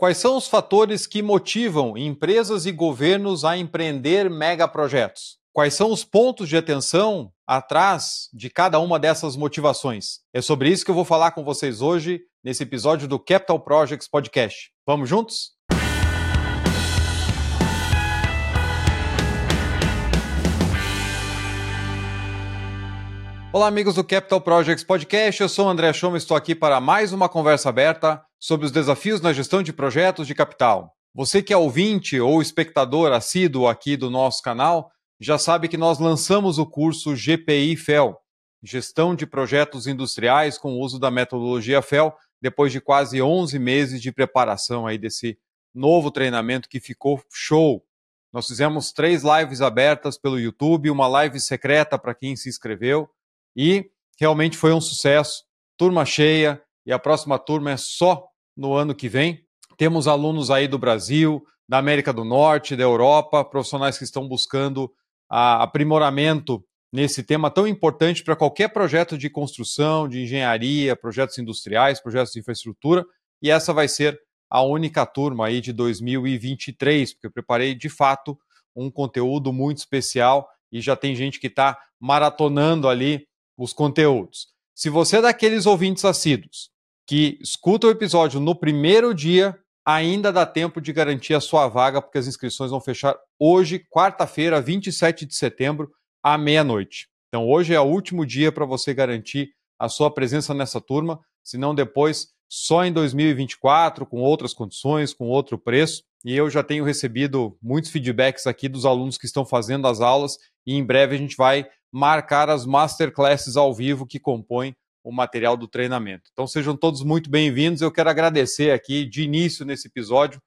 Quais são os fatores que motivam empresas e governos a empreender megaprojetos? Quais são os pontos de atenção atrás de cada uma dessas motivações? É sobre isso que eu vou falar com vocês hoje nesse episódio do Capital Projects Podcast. Vamos juntos? Olá, amigos do Capital Projects Podcast. Eu sou o André Schoma e estou aqui para mais uma conversa aberta sobre os desafios na gestão de projetos de capital. Você que é ouvinte ou espectador assíduo aqui do nosso canal, já sabe que nós lançamos o curso GPI FEL, Gestão de Projetos Industriais com o uso da metodologia FEL, depois de quase 11 meses de preparação aí desse novo treinamento que ficou show. Nós fizemos três lives abertas pelo YouTube, uma live secreta para quem se inscreveu e realmente foi um sucesso. Turma cheia e a próxima turma é só no ano que vem. Temos alunos aí do Brasil, da América do Norte, da Europa, profissionais que estão buscando aprimoramento nesse tema tão importante para qualquer projeto de construção, de engenharia, projetos industriais, projetos de infraestrutura. E essa vai ser a única turma aí de 2023, porque eu preparei de fato um conteúdo muito especial e já tem gente que está maratonando ali os conteúdos. Se você é daqueles ouvintes assíduos que escuta o episódio no primeiro dia, ainda dá tempo de garantir a sua vaga, porque as inscrições vão fechar hoje, quarta-feira, 27 de setembro, à meia-noite. Então, hoje é o último dia para você garantir a sua presença nessa turma, senão depois só em 2024, com outras condições, com outro preço. E eu já tenho recebido muitos feedbacks aqui dos alunos que estão fazendo as aulas, e em breve a gente vai marcar as masterclasses ao vivo que compõem o material do treinamento. Então sejam todos muito bem-vindos. Eu quero agradecer aqui de início nesse episódio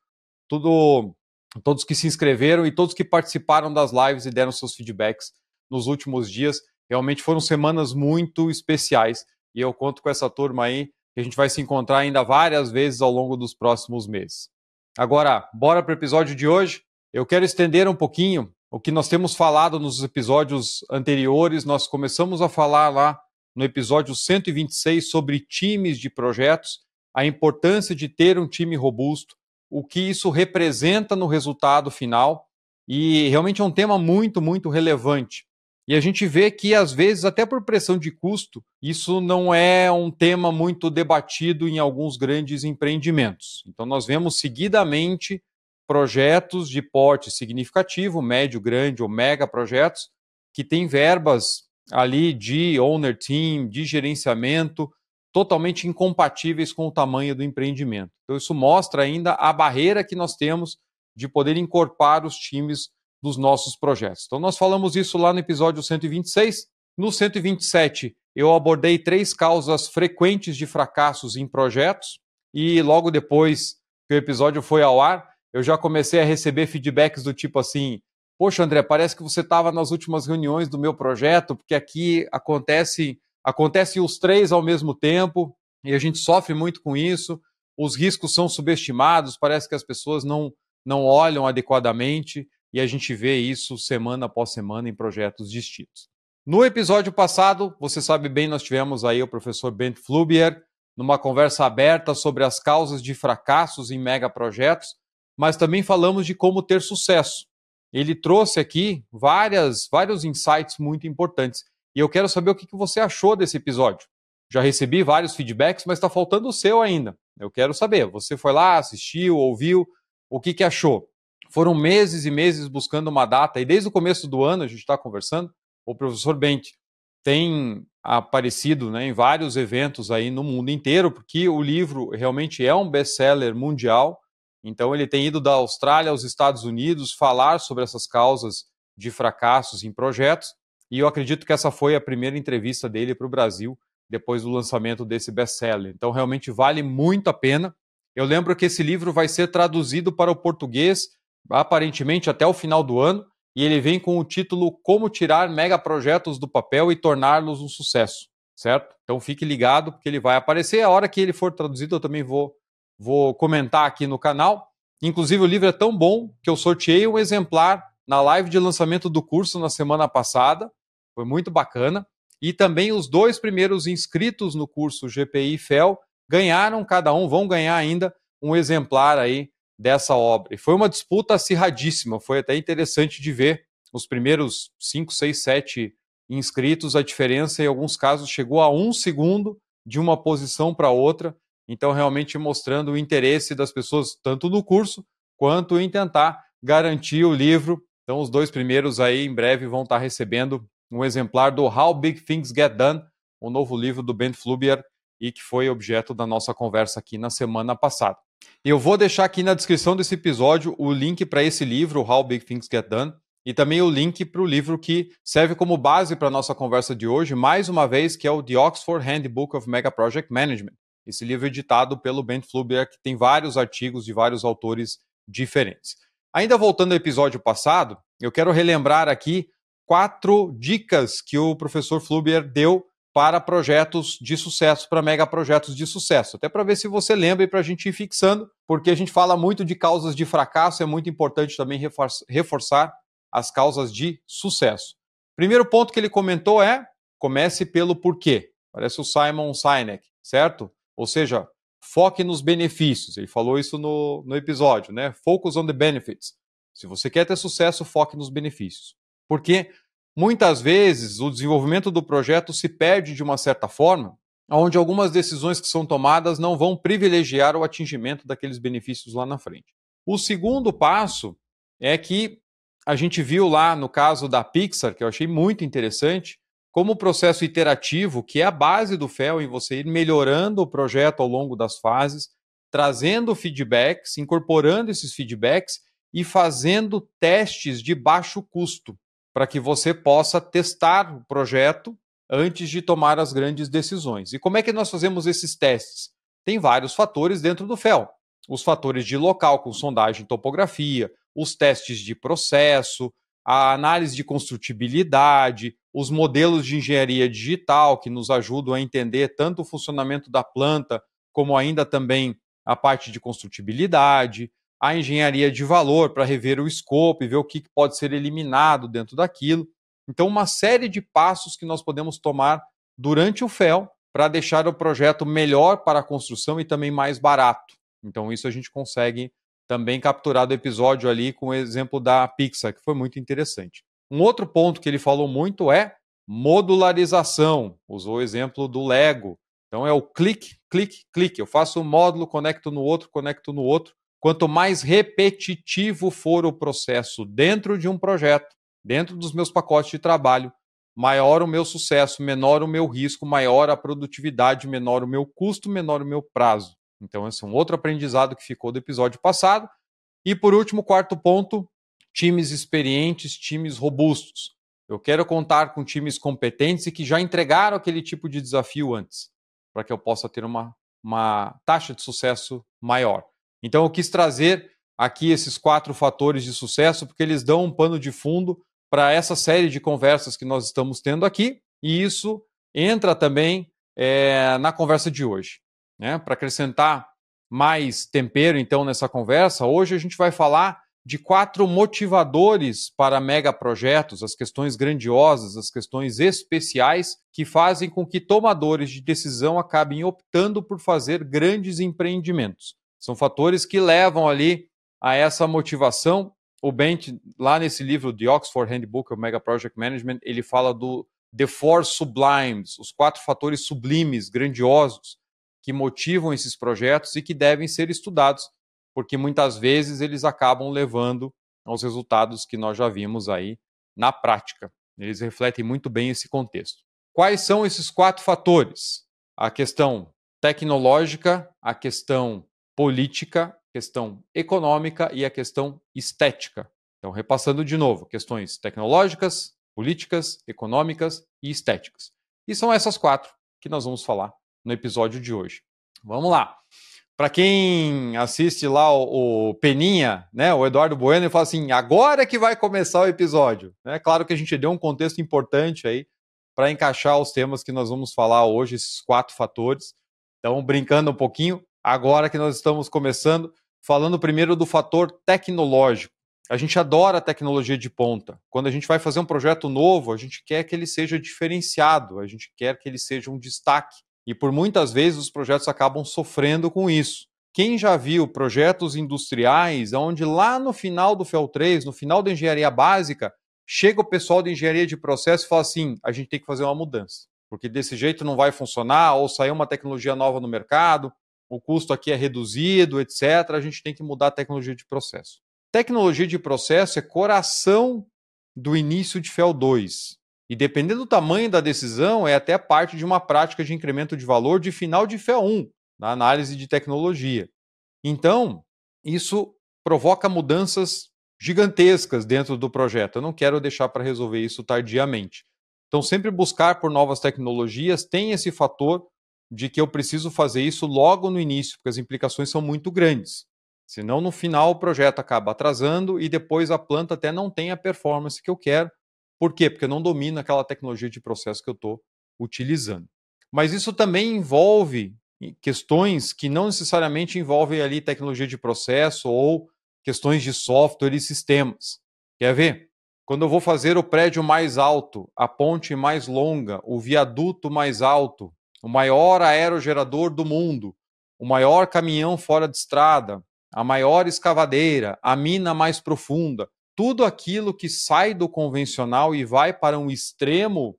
tudo, todos que se inscreveram e todos que participaram das lives e deram seus feedbacks nos últimos dias. Realmente foram semanas muito especiais e eu conto com essa turma aí que a gente vai se encontrar ainda várias vezes ao longo dos próximos meses. Agora, bora para o episódio de hoje. Eu quero estender um pouquinho o que nós temos falado nos episódios anteriores, nós começamos a falar lá no episódio 126 sobre times de projetos, a importância de ter um time robusto, o que isso representa no resultado final, e realmente é um tema muito, muito relevante. E a gente vê que, às vezes, até por pressão de custo, isso não é um tema muito debatido em alguns grandes empreendimentos. Então, nós vemos seguidamente projetos de porte significativo, médio, grande ou mega projetos, que têm verbas ali de owner team, de gerenciamento, totalmente incompatíveis com o tamanho do empreendimento. Então, isso mostra ainda a barreira que nós temos de poder incorporar os times dos nossos projetos. Então, nós falamos isso lá no episódio 126. No 127, eu abordei três causas frequentes de fracassos em projetos, e logo depois que o episódio foi ao ar, eu já comecei a receber feedbacks do tipo assim: Poxa, André, parece que você estava nas últimas reuniões do meu projeto, porque aqui acontece acontece os três ao mesmo tempo e a gente sofre muito com isso. Os riscos são subestimados, parece que as pessoas não, não olham adequadamente e a gente vê isso semana após semana em projetos distintos. No episódio passado, você sabe bem, nós tivemos aí o professor Bent Flubier numa conversa aberta sobre as causas de fracassos em megaprojetos mas também falamos de como ter sucesso. Ele trouxe aqui várias, vários insights muito importantes. E eu quero saber o que você achou desse episódio. Já recebi vários feedbacks, mas está faltando o seu ainda. Eu quero saber. Você foi lá, assistiu, ouviu, o que, que achou? Foram meses e meses buscando uma data, e desde o começo do ano a gente está conversando. O professor Bent tem aparecido né, em vários eventos aí no mundo inteiro, porque o livro realmente é um best-seller mundial então, ele tem ido da Austrália aos Estados Unidos falar sobre essas causas de fracassos em projetos, e eu acredito que essa foi a primeira entrevista dele para o Brasil depois do lançamento desse best-seller. Então, realmente vale muito a pena. Eu lembro que esse livro vai ser traduzido para o português aparentemente até o final do ano, e ele vem com o título Como Tirar Megaprojetos do Papel e Torná-los um Sucesso, certo? Então fique ligado, porque ele vai aparecer. A hora que ele for traduzido, eu também vou vou comentar aqui no canal. Inclusive, o livro é tão bom que eu sorteei um exemplar na live de lançamento do curso na semana passada. Foi muito bacana. E também os dois primeiros inscritos no curso GPI FEL ganharam, cada um, vão ganhar ainda um exemplar aí dessa obra. E foi uma disputa acirradíssima, foi até interessante de ver os primeiros 5, 6, 7 inscritos, a diferença em alguns casos chegou a um segundo de uma posição para outra, então realmente mostrando o interesse das pessoas tanto no curso quanto em tentar garantir o livro. Então os dois primeiros aí em breve vão estar recebendo um exemplar do How Big Things Get Done, o novo livro do Ben Flubier e que foi objeto da nossa conversa aqui na semana passada. Eu vou deixar aqui na descrição desse episódio o link para esse livro, How Big Things Get Done, e também o link para o livro que serve como base para a nossa conversa de hoje, mais uma vez, que é o The Oxford Handbook of Mega Project Management. Esse livro é editado pelo Ben Flubier, que tem vários artigos de vários autores diferentes. Ainda voltando ao episódio passado, eu quero relembrar aqui quatro dicas que o professor Flubier deu para projetos de sucesso, para mega projetos de sucesso. Até para ver se você lembra e para a gente ir fixando, porque a gente fala muito de causas de fracasso, é muito importante também reforçar as causas de sucesso. Primeiro ponto que ele comentou é: comece pelo porquê. Parece o Simon Sinek, certo? Ou seja, foque nos benefícios. Ele falou isso no, no episódio, né? Focus on the benefits. Se você quer ter sucesso, foque nos benefícios. Porque Muitas vezes o desenvolvimento do projeto se perde de uma certa forma, onde algumas decisões que são tomadas não vão privilegiar o atingimento daqueles benefícios lá na frente. O segundo passo é que a gente viu lá no caso da Pixar, que eu achei muito interessante, como o processo iterativo, que é a base do FEL em você ir melhorando o projeto ao longo das fases, trazendo feedbacks, incorporando esses feedbacks e fazendo testes de baixo custo para que você possa testar o projeto antes de tomar as grandes decisões. E como é que nós fazemos esses testes? Tem vários fatores dentro do FEL. Os fatores de local com sondagem e topografia, os testes de processo, a análise de construtibilidade, os modelos de engenharia digital que nos ajudam a entender tanto o funcionamento da planta como ainda também a parte de construtibilidade, a engenharia de valor para rever o escopo e ver o que pode ser eliminado dentro daquilo. Então, uma série de passos que nós podemos tomar durante o FEL para deixar o projeto melhor para a construção e também mais barato. Então, isso a gente consegue também capturar do episódio ali com o exemplo da Pixar, que foi muito interessante. Um outro ponto que ele falou muito é modularização. Usou o exemplo do Lego. Então, é o clique, clique, clique. Eu faço um módulo, conecto no outro, conecto no outro. Quanto mais repetitivo for o processo dentro de um projeto, dentro dos meus pacotes de trabalho, maior o meu sucesso, menor o meu risco, maior a produtividade, menor o meu custo, menor o meu prazo. Então, esse é um outro aprendizado que ficou do episódio passado. E por último, quarto ponto: times experientes, times robustos. Eu quero contar com times competentes e que já entregaram aquele tipo de desafio antes, para que eu possa ter uma, uma taxa de sucesso maior. Então eu quis trazer aqui esses quatro fatores de sucesso, porque eles dão um pano de fundo para essa série de conversas que nós estamos tendo aqui, e isso entra também é, na conversa de hoje. Né? Para acrescentar mais tempero, então, nessa conversa, hoje a gente vai falar de quatro motivadores para megaprojetos, as questões grandiosas, as questões especiais que fazem com que tomadores de decisão acabem optando por fazer grandes empreendimentos. São fatores que levam ali a essa motivação. O Bent, lá nesse livro de Oxford Handbook of Mega Project Management, ele fala do The Four Sublimes, os quatro fatores sublimes, grandiosos, que motivam esses projetos e que devem ser estudados, porque muitas vezes eles acabam levando aos resultados que nós já vimos aí na prática. Eles refletem muito bem esse contexto. Quais são esses quatro fatores? A questão tecnológica, a questão política, questão econômica e a questão estética. Então, repassando de novo, questões tecnológicas, políticas, econômicas e estéticas. E são essas quatro que nós vamos falar no episódio de hoje. Vamos lá. Para quem assiste lá o, o, Peninha, né, o Eduardo Bueno, ele fala assim: agora que vai começar o episódio. É claro que a gente deu um contexto importante aí para encaixar os temas que nós vamos falar hoje, esses quatro fatores. Então, brincando um pouquinho, agora que nós estamos começando, falando primeiro do fator tecnológico. A gente adora a tecnologia de ponta. Quando a gente vai fazer um projeto novo, a gente quer que ele seja diferenciado, a gente quer que ele seja um destaque. E por muitas vezes os projetos acabam sofrendo com isso. quem já viu projetos industriais onde lá no final do FEL 3, no final da engenharia básica, chega o pessoal de engenharia de processo e fala assim: a gente tem que fazer uma mudança, porque desse jeito não vai funcionar, ou saiu uma tecnologia nova no mercado, o custo aqui é reduzido, etc. A gente tem que mudar a tecnologia de processo. Tecnologia de processo é coração do início de FEL 2. E dependendo do tamanho da decisão, é até parte de uma prática de incremento de valor de final de FEL 1 na análise de tecnologia. Então, isso provoca mudanças gigantescas dentro do projeto. Eu não quero deixar para resolver isso tardiamente. Então, sempre buscar por novas tecnologias tem esse fator de que eu preciso fazer isso logo no início, porque as implicações são muito grandes. Senão, no final, o projeto acaba atrasando e depois a planta até não tem a performance que eu quero. Por quê? Porque eu não domino aquela tecnologia de processo que eu estou utilizando. Mas isso também envolve questões que não necessariamente envolvem ali tecnologia de processo ou questões de software e sistemas. Quer ver? Quando eu vou fazer o prédio mais alto, a ponte mais longa, o viaduto mais alto, o maior aerogerador do mundo, o maior caminhão fora de estrada, a maior escavadeira, a mina mais profunda, tudo aquilo que sai do convencional e vai para um extremo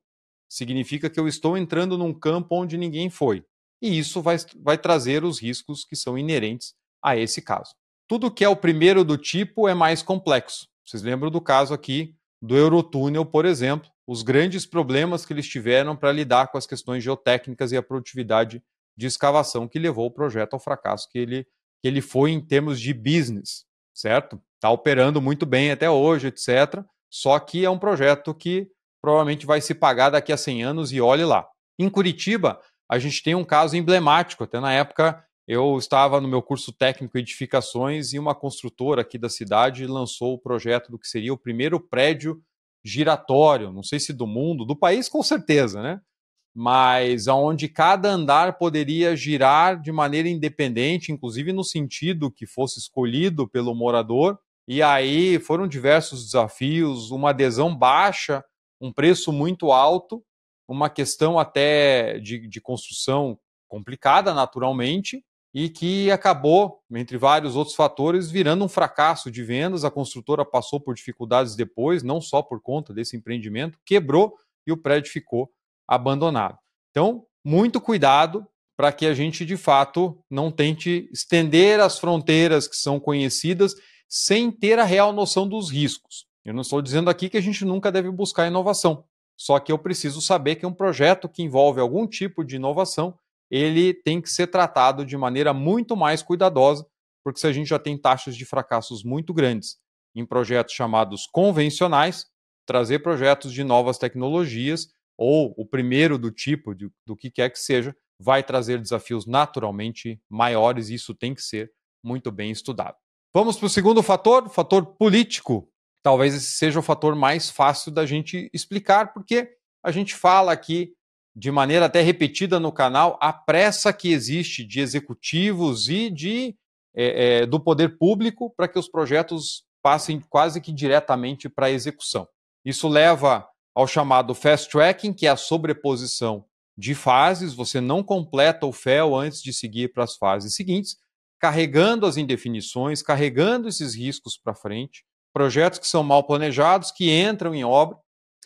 significa que eu estou entrando num campo onde ninguém foi e isso vai, vai trazer os riscos que são inerentes a esse caso. Tudo que é o primeiro do tipo é mais complexo. Vocês lembram do caso aqui do Eurotúnel, por exemplo, os grandes problemas que eles tiveram para lidar com as questões geotécnicas e a produtividade de escavação que levou o projeto ao fracasso que ele, que ele foi em termos de business, certo? Está operando muito bem até hoje, etc. Só que é um projeto que provavelmente vai se pagar daqui a 100 anos e olhe lá. Em Curitiba, a gente tem um caso emblemático. Até na época, eu estava no meu curso técnico Edificações e uma construtora aqui da cidade lançou o projeto do que seria o primeiro prédio giratório, não sei se do mundo, do país com certeza, né? Mas aonde cada andar poderia girar de maneira independente, inclusive no sentido que fosse escolhido pelo morador. E aí foram diversos desafios, uma adesão baixa, um preço muito alto, uma questão até de, de construção complicada, naturalmente, e que acabou, entre vários outros fatores, virando um fracasso de vendas. A construtora passou por dificuldades depois, não só por conta desse empreendimento, quebrou e o prédio ficou abandonado. Então, muito cuidado para que a gente, de fato, não tente estender as fronteiras que são conhecidas sem ter a real noção dos riscos. Eu não estou dizendo aqui que a gente nunca deve buscar inovação. Só que eu preciso saber que um projeto que envolve algum tipo de inovação, ele tem que ser tratado de maneira muito mais cuidadosa, porque se a gente já tem taxas de fracassos muito grandes em projetos chamados convencionais, trazer projetos de novas tecnologias ou o primeiro do tipo, de, do que quer que seja, vai trazer desafios naturalmente maiores e isso tem que ser muito bem estudado. Vamos para o segundo fator, o fator político talvez esse seja o fator mais fácil da gente explicar, porque a gente fala aqui de maneira até repetida no canal a pressa que existe de executivos e de é, é, do poder público para que os projetos passem quase que diretamente para a execução. Isso leva ao chamado fast tracking, que é a sobreposição de fases. Você não completa o FEL antes de seguir para as fases seguintes, carregando as indefinições, carregando esses riscos para frente projetos que são mal planejados, que entram em obra,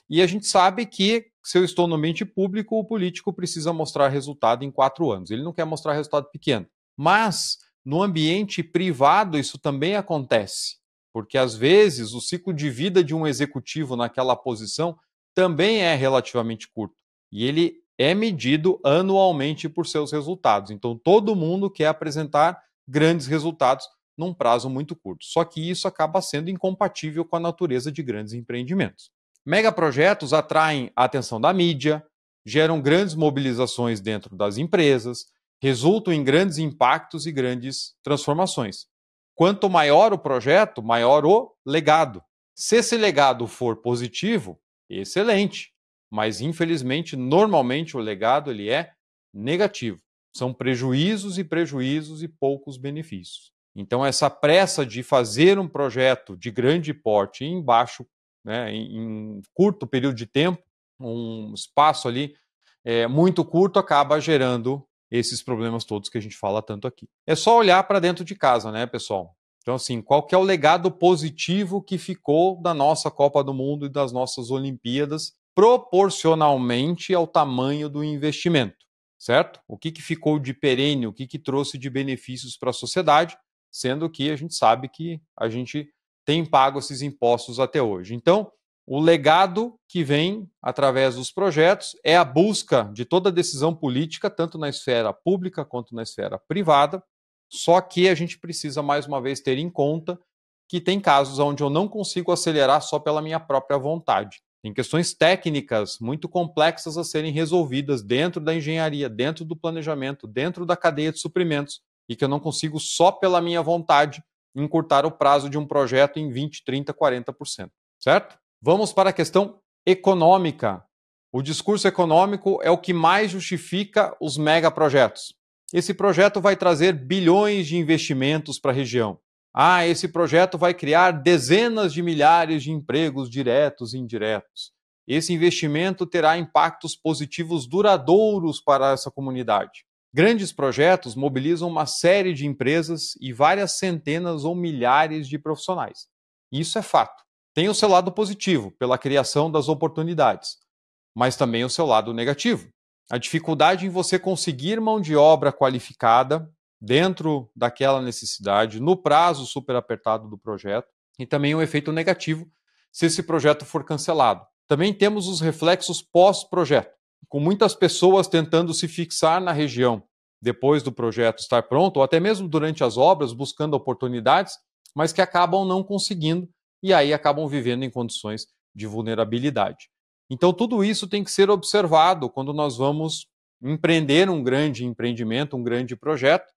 e a gente sabe que, se eu estou no ambiente público, o político precisa mostrar resultado em quatro anos. Ele não quer mostrar resultado pequeno. Mas, no ambiente privado, isso também acontece, porque às vezes o ciclo de vida de um executivo naquela posição também é relativamente curto. E ele é medido anualmente por seus resultados. Então, todo mundo quer apresentar grandes resultados num prazo muito curto. Só que isso acaba sendo incompatível com a natureza de grandes empreendimentos. Megaprojetos atraem a atenção da mídia, geram grandes mobilizações dentro das empresas, resultam em grandes impactos e grandes transformações. Quanto maior o projeto, maior o legado. Se esse legado for positivo, excelente, mas infelizmente, normalmente o legado ele é negativo. São prejuízos e prejuízos e poucos benefícios. Então, essa pressa de fazer um projeto de grande porte em baixo, né, em, curto período de tempo, um espaço ali é, muito curto, acaba gerando esses problemas todos que a gente fala tanto aqui. É só olhar para dentro de casa, né, pessoal? Então, assim, qual que é o legado positivo que ficou da nossa Copa do Mundo e das nossas Olimpíadas proporcionalmente ao tamanho do investimento, certo? O que, que ficou de perene, o que, que trouxe de benefícios para a sociedade, sendo que a gente sabe que a gente tem pago esses impostos até hoje. Então, o legado que vem através dos projetos é a busca de toda decisão política, tanto na esfera pública quanto na esfera privada. Só que a gente precisa, mais uma vez, ter em conta que tem casos onde eu não consigo acelerar só pela minha própria vontade. Tem questões técnicas muito complexas a serem resolvidas dentro da engenharia, dentro do planejamento, dentro da cadeia de suprimentos, e que eu não consigo só pela minha vontade encurtar o prazo de um projeto em 20, 30, 40%. Certo? Vamos para a questão econômica. O discurso econômico é o que mais justifica os megaprojetos. Esse projeto vai trazer bilhões de investimentos para a região. Ah, esse projeto vai criar dezenas de milhares de empregos diretos e indiretos. Esse investimento terá impactos positivos duradouros para essa comunidade. Grandes projetos mobilizam uma série de empresas e várias centenas ou milhares de profissionais. Isso é fato tem o seu lado positivo, pela criação das oportunidades, mas também o seu lado negativo. A dificuldade em você conseguir mão de obra qualificada dentro daquela necessidade, no prazo super apertado do projeto, e também um efeito negativo se esse projeto for cancelado. Também temos os reflexos pós-projeto, com muitas pessoas tentando se fixar na região depois do projeto estar pronto, ou até mesmo durante as obras, buscando oportunidades, mas que acabam não conseguindo e aí acabam vivendo em condições de vulnerabilidade. Então, tudo isso tem que ser observado quando nós vamos empreender um grande empreendimento, um grande projeto,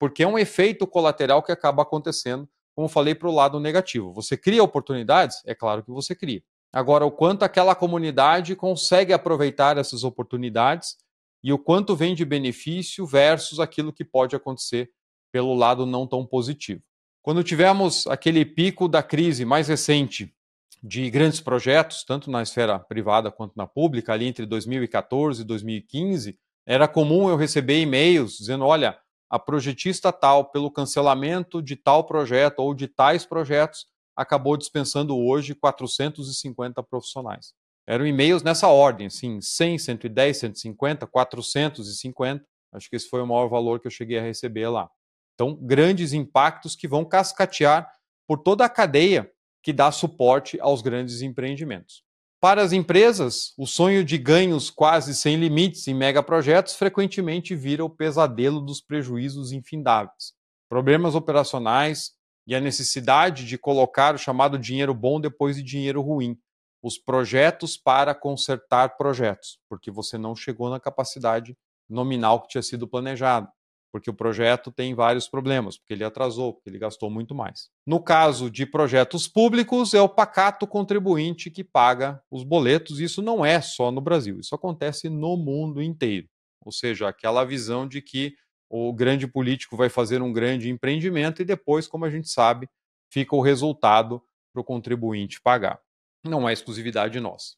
porque é um efeito colateral que acaba acontecendo, como falei, para o lado negativo. Você cria oportunidades? É claro que você cria. Agora, o quanto aquela comunidade consegue aproveitar essas oportunidades e o quanto vem de benefício versus aquilo que pode acontecer pelo lado não tão positivo. Quando tivemos aquele pico da crise mais recente de grandes projetos, tanto na esfera privada quanto na pública, ali entre 2014 e 2015, era comum eu receber e-mails dizendo: olha, a projetista tal, pelo cancelamento de tal projeto ou de tais projetos, acabou dispensando hoje 450 profissionais. Eram e-mails nessa ordem, assim, 100, 110, 150, 450. Acho que esse foi o maior valor que eu cheguei a receber lá. Então, grandes impactos que vão cascatear por toda a cadeia que dá suporte aos grandes empreendimentos. Para as empresas, o sonho de ganhos quase sem limites em megaprojetos frequentemente vira o pesadelo dos prejuízos infindáveis. Problemas operacionais e a necessidade de colocar o chamado dinheiro bom depois de dinheiro ruim. Os projetos para consertar projetos, porque você não chegou na capacidade nominal que tinha sido planejado porque o projeto tem vários problemas, porque ele atrasou, porque ele gastou muito mais. No caso de projetos públicos, é o pacato contribuinte que paga os boletos, isso não é só no Brasil, isso acontece no mundo inteiro. Ou seja, aquela visão de que o grande político vai fazer um grande empreendimento e depois, como a gente sabe, fica o resultado para o contribuinte pagar. Não é exclusividade nossa.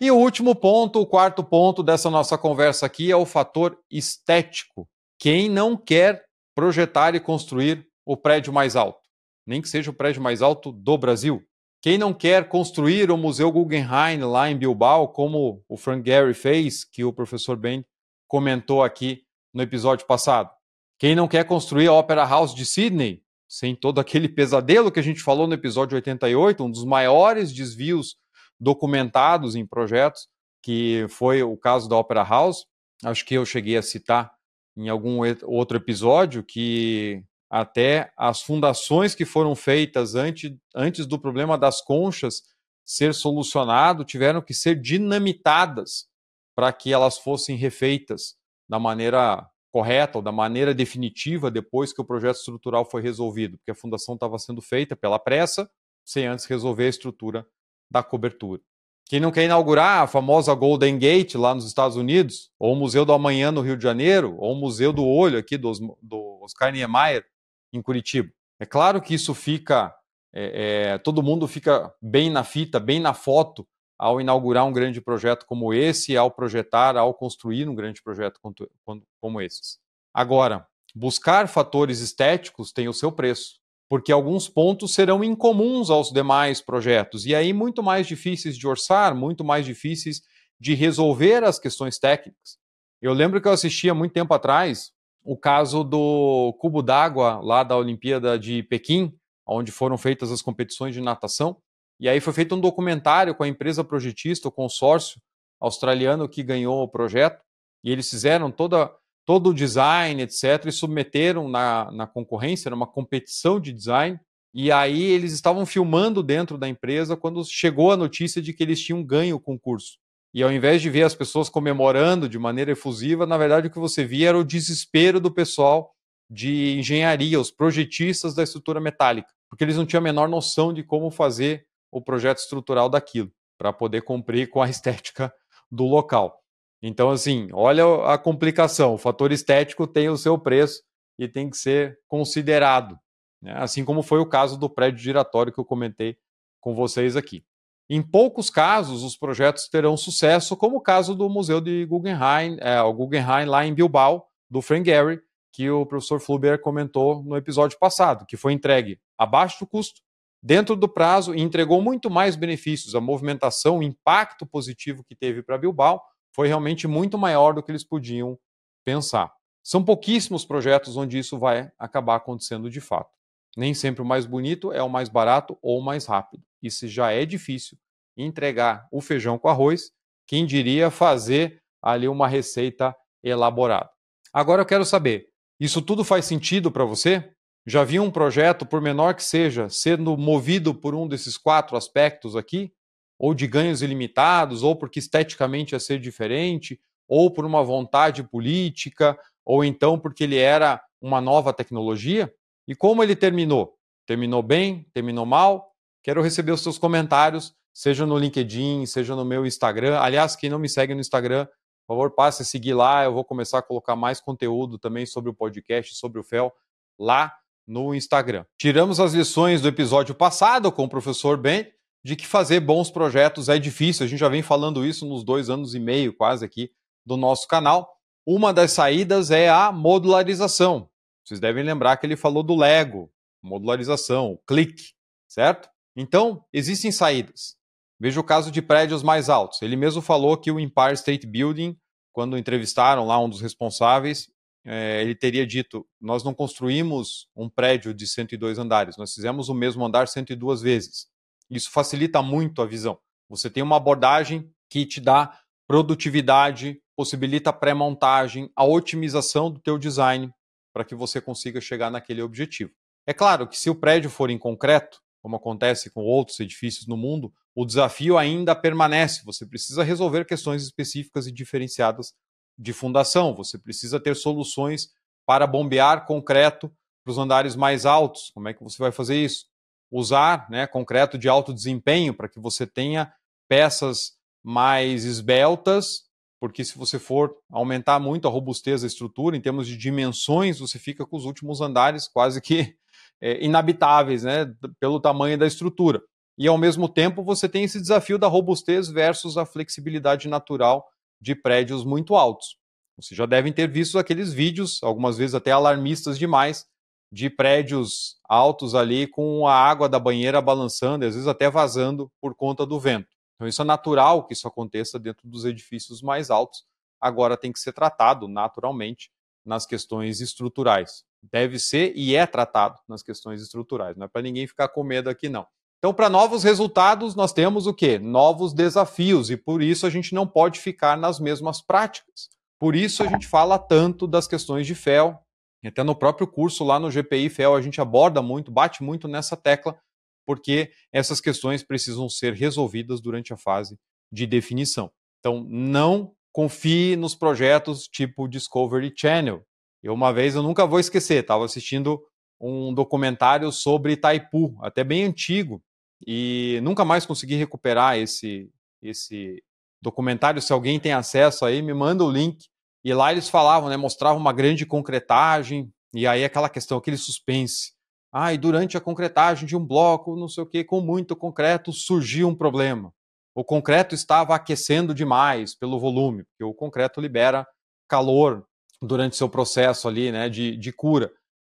E o último ponto, o quarto ponto dessa nossa conversa aqui é o fator estético quem não quer projetar e construir o prédio mais alto, nem que seja o prédio mais alto do Brasil. Quem não quer construir o Museu Guggenheim lá em Bilbao, como o Frank Gehry fez, que o professor Ben comentou aqui no episódio passado. Quem não quer construir a Opera House de Sydney, sem todo aquele pesadelo que a gente falou no episódio 88, um dos maiores desvios documentados em projetos, que foi o caso da Opera House. Acho que eu cheguei a citar em algum outro episódio que até as fundações que foram feitas antes, antes do problema das conchas ser solucionado tiveram que ser dinamitadas para que elas fossem refeitas da maneira correta ou da maneira definitiva depois que o projeto estrutural foi resolvido, porque a fundação estava sendo feita pela pressa, sem antes resolver a estrutura da cobertura. Quem não quer inaugurar a famosa Golden Gate lá nos Estados Unidos, ou o Museu do Amanhã no Rio de Janeiro, ou o Museu do Olho aqui do, do Oscar Niemeyer em Curitiba. É claro que isso fica, é, é, todo mundo fica bem na fita, bem na foto ao inaugurar um grande projeto como esse, ao projetar, ao construir um grande projeto como, como esses. Agora, buscar fatores estéticos tem o seu preço, porque alguns pontos serão incomuns aos demais projetos e aí muito mais difíceis de orçar, muito mais difíceis de resolver as questões técnicas. Eu lembro que eu assistia muito tempo atrás o caso do cubo d'água lá da Olimpíada de Pequim, onde foram feitas as competições de natação. E aí foi feito um documentário com a empresa projetista, o consórcio australiano que ganhou o projeto, e eles fizeram toda, todo o design, etc., e submeteram na, na concorrência, era uma competição de design, e aí eles estavam filmando dentro da empresa quando chegou a notícia de que eles tinham ganho o concurso. E ao invés de ver as pessoas comemorando de maneira efusiva, na verdade o que você via era o desespero do pessoal de engenharia, os projetistas da estrutura metálica, porque eles não tinham a menor noção de como fazer o projeto estrutural daquilo, para poder cumprir com a estética do local. Então, assim, olha a complicação. O fator estético tem o seu preço e tem que ser considerado, né? assim como foi o caso do prédio giratório que eu comentei com vocês aqui. Em poucos casos, os projetos terão sucesso, como o caso do Museu de Guggenheim, é, o Guggenheim lá em Bilbao, do Frank Gehry, que o professor Fluber comentou no episódio passado, que foi entregue abaixo do custo, dentro do prazo e entregou muito mais benefícios. A movimentação, o impacto positivo que teve para Bilbao foi realmente muito maior do que eles podiam pensar. São pouquíssimos projetos onde isso vai acabar acontecendo de fato. Nem sempre o mais bonito é o mais barato ou o mais rápido. Isso já é difícil entregar o feijão com arroz, quem diria fazer ali uma receita elaborada. Agora eu quero saber, isso tudo faz sentido para você? Já viu um projeto, por menor que seja, sendo movido por um desses quatro aspectos aqui? Ou de ganhos ilimitados, ou porque esteticamente ia ser diferente, ou por uma vontade política, ou então porque ele era uma nova tecnologia? E como ele terminou? Terminou bem? Terminou mal? Quero receber os seus comentários, seja no LinkedIn, seja no meu Instagram. Aliás, quem não me segue no Instagram, por favor, passe a seguir lá. Eu vou começar a colocar mais conteúdo também sobre o podcast, sobre o FEL, lá no Instagram. Tiramos as lições do episódio passado com o professor Ben de que fazer bons projetos é difícil. A gente já vem falando isso nos dois anos e meio, quase aqui, do nosso canal. Uma das saídas é a modularização. Vocês devem lembrar que ele falou do Lego, modularização, clique, certo? Então, existem saídas. Veja o caso de prédios mais altos. Ele mesmo falou que o Empire State Building, quando entrevistaram lá um dos responsáveis, é, ele teria dito: Nós não construímos um prédio de 102 andares, nós fizemos o mesmo andar 102 vezes. Isso facilita muito a visão. Você tem uma abordagem que te dá produtividade, possibilita a pré-montagem, a otimização do teu design para que você consiga chegar naquele objetivo. É claro que se o prédio for em concreto, como acontece com outros edifícios no mundo, o desafio ainda permanece. Você precisa resolver questões específicas e diferenciadas de fundação. Você precisa ter soluções para bombear concreto para os andares mais altos. Como é que você vai fazer isso? Usar né, concreto de alto desempenho para que você tenha peças mais esbeltas, porque se você for aumentar muito a robustez da estrutura, em termos de dimensões, você fica com os últimos andares quase que é, inabitáveis, né, pelo tamanho da estrutura. E ao mesmo tempo você tem esse desafio da robustez versus a flexibilidade natural de prédios muito altos. Vocês já devem ter visto aqueles vídeos, algumas vezes até alarmistas demais, de prédios altos ali com a água da banheira balançando, às vezes até vazando por conta do vento. Então isso é natural que isso aconteça dentro dos edifícios mais altos. Agora tem que ser tratado naturalmente nas questões estruturais deve ser e é tratado nas questões estruturais. Não é para ninguém ficar com medo aqui, não. Então, para novos resultados, nós temos o quê? Novos desafios, e por isso a gente não pode ficar nas mesmas práticas. Por isso a gente fala tanto das questões de FEL, até no próprio curso lá no GPI FEL a gente aborda muito, bate muito nessa tecla, porque essas questões precisam ser resolvidas durante a fase de definição. Então, não confie nos projetos tipo Discovery Channel, eu uma vez, eu nunca vou esquecer, estava assistindo um documentário sobre Itaipu, até bem antigo, e nunca mais consegui recuperar esse, esse documentário. Se alguém tem acesso aí, me manda o link. E lá eles falavam, né, mostravam uma grande concretagem, e aí aquela questão, aquele suspense. Ah, e durante a concretagem de um bloco, não sei o que, com muito concreto, surgiu um problema. O concreto estava aquecendo demais pelo volume, porque o concreto libera calor durante seu processo ali né, de, de cura.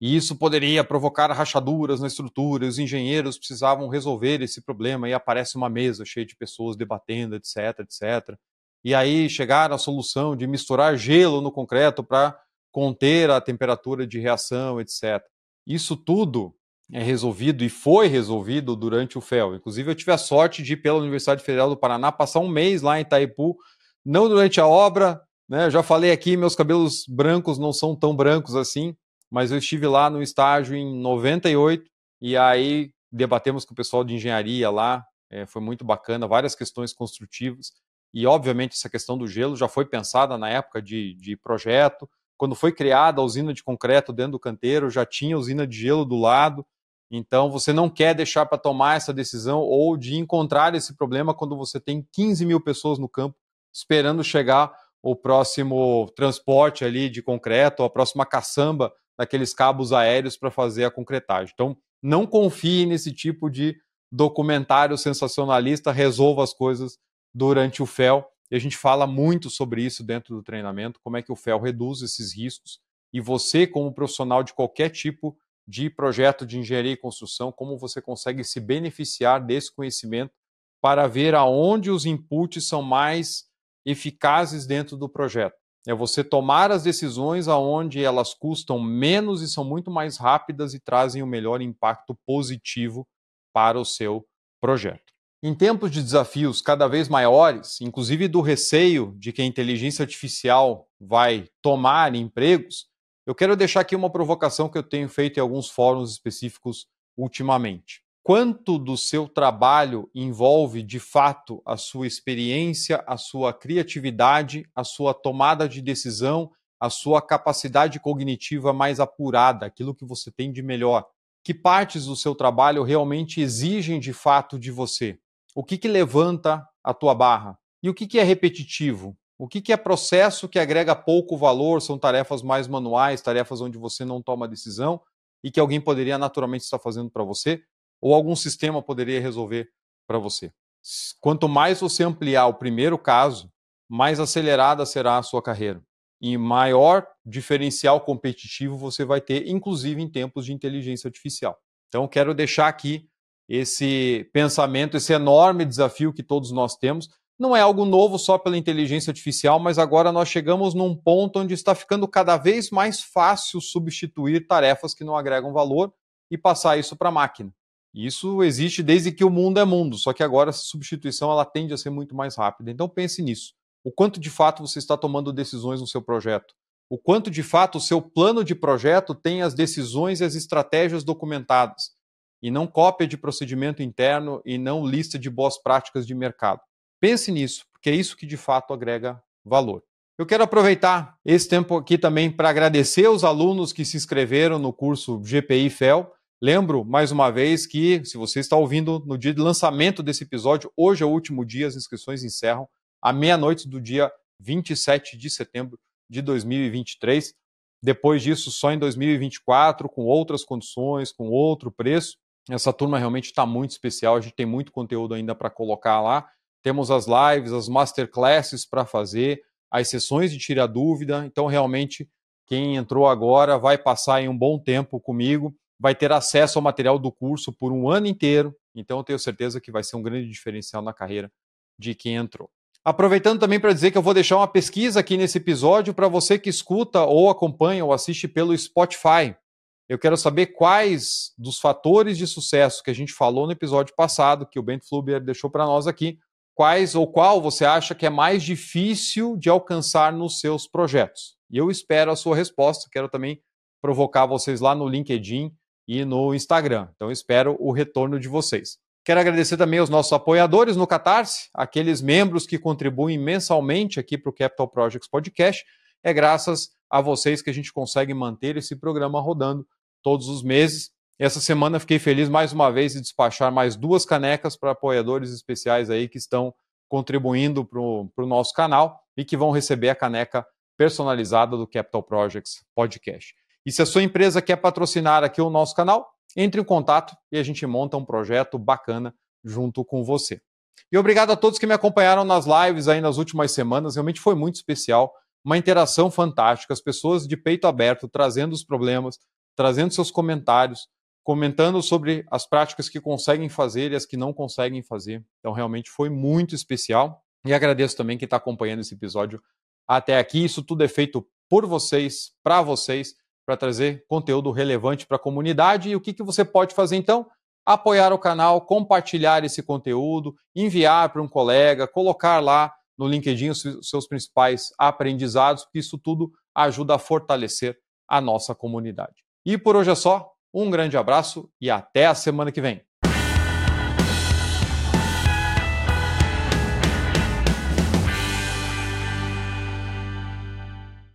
E isso poderia provocar rachaduras na estrutura, os engenheiros precisavam resolver esse problema, e aparece uma mesa cheia de pessoas debatendo, etc, etc. E aí chegaram à solução de misturar gelo no concreto para conter a temperatura de reação, etc. Isso tudo é resolvido e foi resolvido durante o FEL. Inclusive, eu tive a sorte de ir pela Universidade Federal do Paraná, passar um mês lá em Itaipu, não durante a obra, né? já falei aqui, meus cabelos brancos não são tão brancos assim, mas eu estive lá no estágio em 98 e aí debatemos com o pessoal de engenharia lá, é, foi muito bacana, várias questões construtivas e obviamente essa questão do gelo já foi pensada na época de, de projeto, quando foi criada a usina de concreto dentro do canteiro, já tinha usina de gelo do lado, então você não quer deixar para tomar essa decisão ou de encontrar esse problema quando você tem 15 mil pessoas no campo esperando chegar o próximo transporte ali de concreto, a próxima caçamba daqueles cabos aéreos para fazer a concretagem. Então, não confie nesse tipo de documentário sensacionalista, resolva as coisas durante o FEL. E a gente fala muito sobre isso dentro do treinamento, como é que o FEL reduz esses riscos. E você, como profissional de qualquer tipo de projeto de engenharia e construção, como você consegue se beneficiar desse conhecimento para ver aonde os inputs são mais eficazes dentro do projeto. É você tomar as decisões aonde elas custam menos e são muito mais rápidas e trazem o melhor impacto positivo para o seu projeto. Em tempos de desafios cada vez maiores, inclusive do receio de que a inteligência artificial vai tomar empregos, eu quero deixar aqui uma provocação que eu tenho feito em alguns fóruns específicos ultimamente quanto do seu trabalho envolve de fato a sua experiência, a sua criatividade, a sua tomada de decisão, a sua capacidade cognitiva mais apurada, aquilo que você tem de melhor. Que partes do seu trabalho realmente exigem de fato de você? O que, que levanta a tua barra? E o que, que é repetitivo? O que, que é processo que agrega pouco valor? São tarefas mais manuais, tarefas onde você não toma decisão e que alguém poderia naturalmente estar fazendo para você? ou algum sistema poderia resolver para você. Quanto mais você ampliar o primeiro caso, mais acelerada será a sua carreira e maior diferencial competitivo você vai ter, inclusive em tempos de inteligência artificial. Então, quero deixar aqui esse pensamento, esse enorme desafio que todos nós temos. Não é algo novo só pela inteligência artificial, mas agora nós chegamos num ponto onde está ficando cada vez mais fácil substituir tarefas que não agregam valor e passar isso para a máquina. Isso existe desde que o mundo é mundo, só que agora essa substituição ela tende a ser muito mais rápida. Então pense nisso. O quanto de fato você está tomando decisões no seu projeto? O quanto de fato o seu plano de projeto tem as decisões e as estratégias documentadas? E não cópia de procedimento interno e não lista de boas práticas de mercado. Pense nisso, porque é isso que de fato agrega valor. Eu quero aproveitar esse tempo aqui também para agradecer os alunos que se inscreveram no curso GPI FEL. Lembro, mais uma vez, que se você está ouvindo no dia de lançamento desse episódio, hoje é o último dia, as inscrições encerram à meia-noite do dia 27 de setembro de 2023. Depois disso, só em 2024, com outras condições, com outro preço. Essa turma realmente está muito especial, a gente tem muito conteúdo ainda para colocar lá. Temos as lives, as masterclasses para fazer, as sessões de tira dúvida. Então, realmente, quem entrou agora vai passar em um bom tempo comigo vai ter acesso ao material do curso por um ano inteiro. Então, eu tenho certeza que vai ser um grande diferencial na carreira de quem entrou. Aproveitando também para dizer que eu vou deixar uma pesquisa aqui nesse episódio para você que escuta ou acompanha ou assiste pelo Spotify. Eu quero saber quais dos fatores de sucesso que a gente falou no episódio passado, que o Bento Fluber deixou para nós aqui, quais ou qual você acha que é mais difícil de alcançar nos seus projetos. E eu espero a sua resposta. Quero também provocar vocês lá no LinkedIn e no Instagram. Então espero o retorno de vocês. Quero agradecer também aos nossos apoiadores no Catarse, aqueles membros que contribuem mensalmente aqui para o Capital Projects Podcast. É graças a vocês que a gente consegue manter esse programa rodando todos os meses. Essa semana fiquei feliz mais uma vez de despachar mais duas canecas para apoiadores especiais aí que estão contribuindo para o nosso canal e que vão receber a caneca personalizada do Capital Projects Podcast. E se a sua empresa quer patrocinar aqui o nosso canal, entre em contato e a gente monta um projeto bacana junto com você. E obrigado a todos que me acompanharam nas lives aí nas últimas semanas, realmente foi muito especial uma interação fantástica, as pessoas de peito aberto trazendo os problemas, trazendo seus comentários, comentando sobre as práticas que conseguem fazer e as que não conseguem fazer. Então, realmente foi muito especial. E agradeço também quem está acompanhando esse episódio até aqui. Isso tudo é feito por vocês, para vocês, para trazer conteúdo relevante para a comunidade. E o que, que você pode fazer então? Apoiar o canal, compartilhar esse conteúdo, enviar para um colega, colocar lá no LinkedIn os seus principais aprendizados, porque isso tudo ajuda a fortalecer a nossa comunidade. E por hoje é só. Um grande abraço e até a semana que vem.